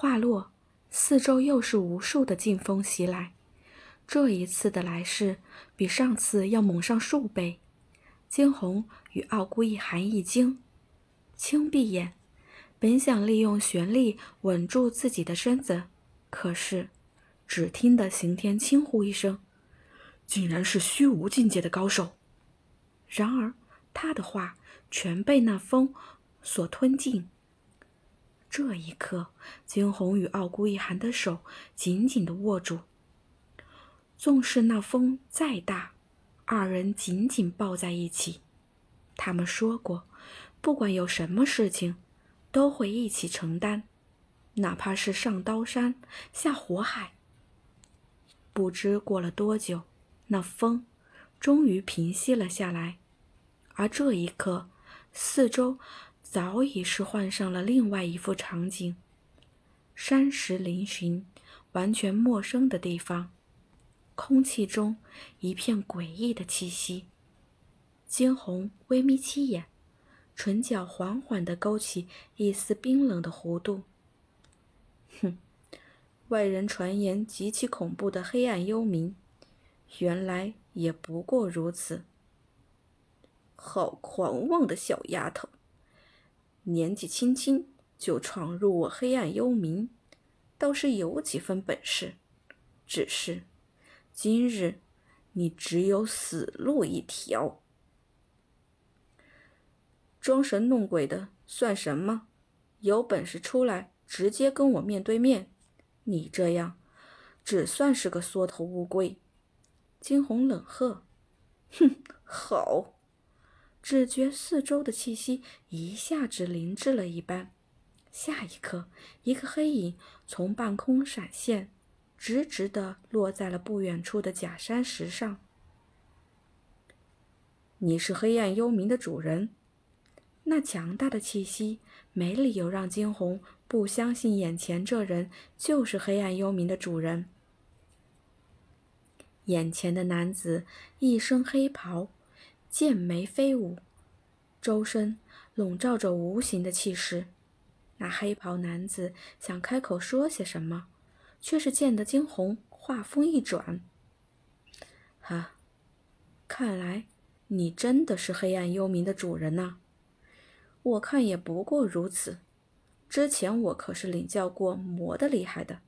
话落，四周又是无数的劲风袭来。这一次的来势比上次要猛上数倍。惊鸿与傲孤一寒一惊，轻闭眼，本想利用玄力稳住自己的身子，可是只听得刑天轻呼一声：“竟然是虚无境界的高手！”然而他的话全被那风所吞尽。这一刻，惊鸿与傲孤一寒的手紧紧地握住。纵使那风再大，二人紧紧抱在一起。他们说过，不管有什么事情，都会一起承担，哪怕是上刀山下火海。不知过了多久，那风终于平息了下来，而这一刻，四周早已是换上了另外一幅场景：山石嶙峋、完全陌生的地方。空气中一片诡异的气息。惊鸿微眯起眼，唇角缓缓地勾起一丝冰冷的弧度。哼，外人传言极其恐怖的黑暗幽冥，原来也不过如此。好狂妄的小丫头，年纪轻轻就闯入我黑暗幽冥，倒是有几分本事。只是……今日，你只有死路一条。装神弄鬼的算什么？有本事出来，直接跟我面对面！你这样，只算是个缩头乌龟。惊鸿冷喝：“哼，好！”只觉四周的气息一下子凝滞了一般，下一刻，一个黑影从半空闪现。直直的落在了不远处的假山石上。你是黑暗幽冥的主人，那强大的气息没理由让惊鸿不相信眼前这人就是黑暗幽冥的主人。眼前的男子一身黑袍，剑眉飞舞，周身笼罩着无形的气势。那黑袍男子想开口说些什么。却是见得惊鸿话锋一转，哈，看来你真的是黑暗幽冥的主人呐！我看也不过如此。之前我可是领教过魔的厉害的，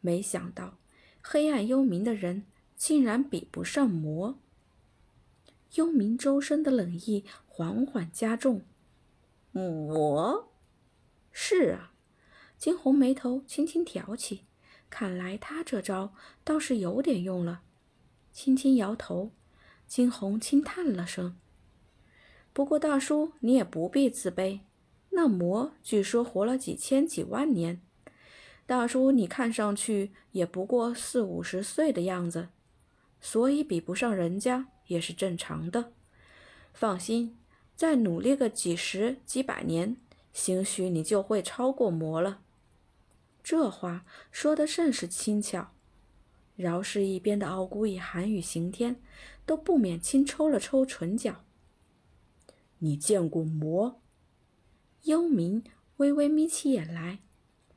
没想到黑暗幽冥的人竟然比不上魔。幽冥周身的冷意缓缓加重。魔？是啊，惊鸿眉头轻轻挑起。看来他这招倒是有点用了，轻轻摇头，惊鸿轻叹了声。不过大叔，你也不必自卑，那魔据说活了几千几万年，大叔你看上去也不过四五十岁的样子，所以比不上人家也是正常的。放心，再努力个几十几百年，兴许你就会超过魔了。这话说的甚是轻巧，饶是一边的傲孤以寒与刑天，都不免轻抽了抽唇角。你见过魔？幽冥微微眯起眼来，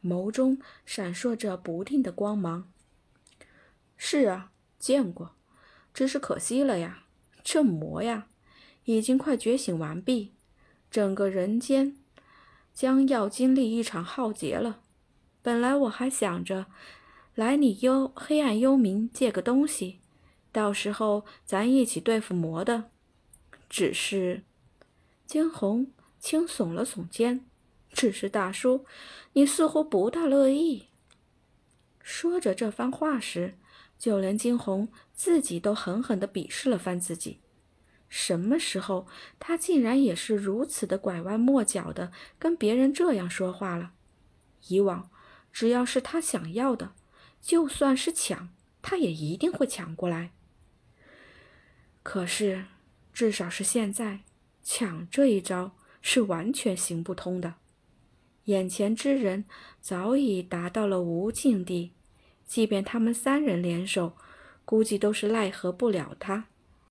眸中闪烁着不定的光芒。是啊，见过，只是可惜了呀，这魔呀，已经快觉醒完毕，整个人间将要经历一场浩劫了。本来我还想着来你幽黑暗幽冥借个东西，到时候咱一起对付魔的。只是惊鸿轻耸了耸肩，只是大叔，你似乎不大乐意。说着这番话时，就连惊鸿自己都狠狠地鄙视了番自己。什么时候他竟然也是如此的拐弯抹角的跟别人这样说话了？以往。只要是他想要的，就算是抢，他也一定会抢过来。可是，至少是现在，抢这一招是完全行不通的。眼前之人早已达到了无境地，即便他们三人联手，估计都是奈何不了他。